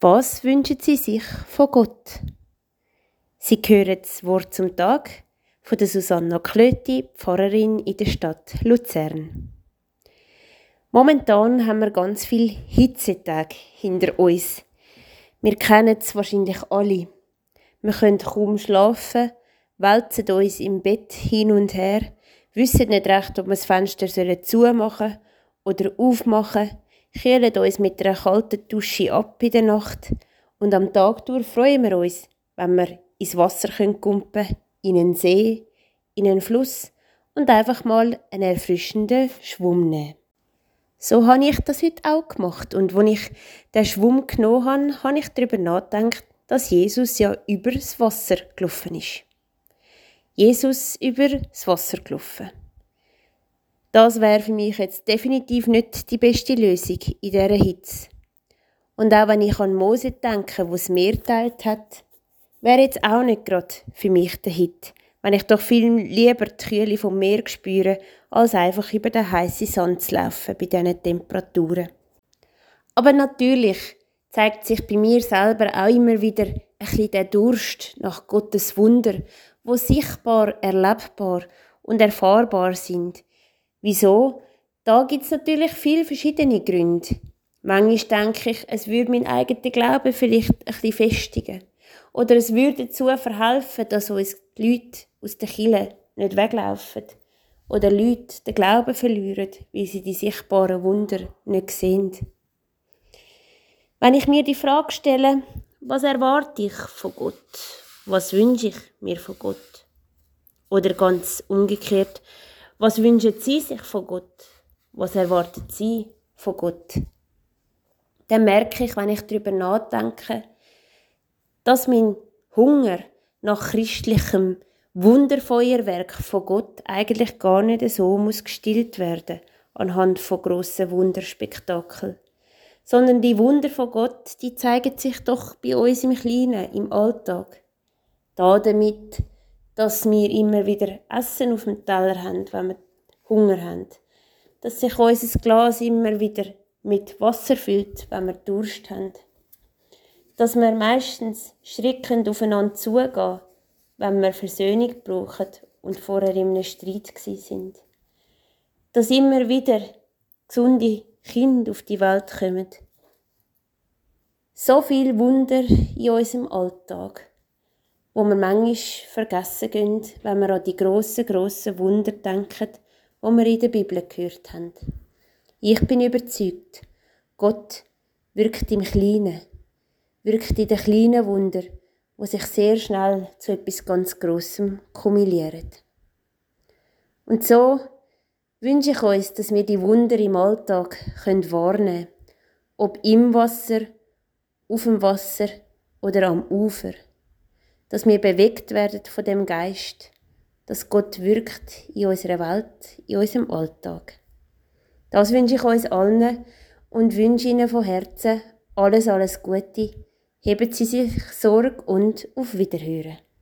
Was wünschen Sie sich von Gott? Sie hören das Wort zum Tag von der Susanna Klöti, Pfarrerin in der Stadt Luzern. Momentan haben wir ganz viel Hitzetage hinter uns. Wir kennen es wahrscheinlich alle. Wir können kaum schlafen, wälzen uns im Bett hin und her, wissen nicht recht, ob wir das Fenster zumachen oder aufmachen sollen kühlen uns mit einer kalten Dusche ab in der Nacht und am Tag durch freuen wir uns, wenn wir ins Wasser können, in einen See, in einen Fluss und einfach mal einen erfrischenden Schwumm nehmen. So habe ich das heute auch gemacht und als ich den Schwumm genommen habe, habe ich darüber nachgedacht, dass Jesus ja über das Wasser gelaufen ist. Jesus über das Wasser gelaufen. Das wäre für mich jetzt definitiv nicht die beste Lösung in dieser Hitze. Und auch wenn ich an Mose denke, wo es Meer teilt hat, wäre jetzt auch nicht gerade für mich der Hit, wenn ich doch viel lieber die Kühle vom Meer spüre, als einfach über den heißen Sand zu laufen bei diesen Temperaturen. Aber natürlich zeigt sich bei mir selber auch immer wieder ein bisschen der Durst nach Gottes Wunder, wo sichtbar, erlebbar und erfahrbar sind, Wieso? Da gibt es natürlich viele verschiedene Gründe. Manchmal denke ich, es würde mein eigener Glaube vielleicht ein bisschen festigen. Oder es würde dazu verhelfen, dass uns die Leute aus der Kille nicht weglaufen. Oder Leute den Glauben verlieren, weil sie die sichtbaren Wunder nicht sehen. Wenn ich mir die Frage stelle, was erwarte ich von Gott? Was wünsche ich mir von Gott? Oder ganz umgekehrt, was wünschen Sie sich von Gott? Was erwarten Sie von Gott? Dann merke ich, wenn ich darüber nachdenke, dass mein Hunger nach christlichem Wunderfeuerwerk von Gott eigentlich gar nicht so muss gestillt werden anhand von grossen Wunderspektakeln. Sondern die Wunder von Gott, die zeigen sich doch bei uns im Kleinen, im Alltag. Da damit, dass wir immer wieder Essen auf dem Teller haben, wenn wir Hunger haben. Dass sich unser Glas immer wieder mit Wasser füllt, wenn wir Durst haben. Dass wir meistens schreckend aufeinander zugehen, wenn wir Versöhnung brauchen und vorher in einem Streit sind. Dass immer wieder gesunde Kinder auf die Welt kommen. So viel Wunder in unserem Alltag wo wir manchmal vergessen gehen, wenn wir an die grossen, grossen Wunder denken, die wir in der Bibel gehört haben. Ich bin überzeugt, Gott wirkt im Kleinen, wirkt in den kleinen Wunder, wo sich sehr schnell zu etwas ganz Grossem kumulieren. Und so wünsche ich uns, dass wir die Wunder im Alltag wahrnehmen können, ob im Wasser, auf dem Wasser oder am Ufer dass wir bewegt werden von dem Geist, dass Gott wirkt in unserer Welt, in unserem Alltag. Das wünsche ich uns allen und wünsche Ihnen von Herzen alles, alles Gute. Heben Sie sich Sorge und auf Wiederhören.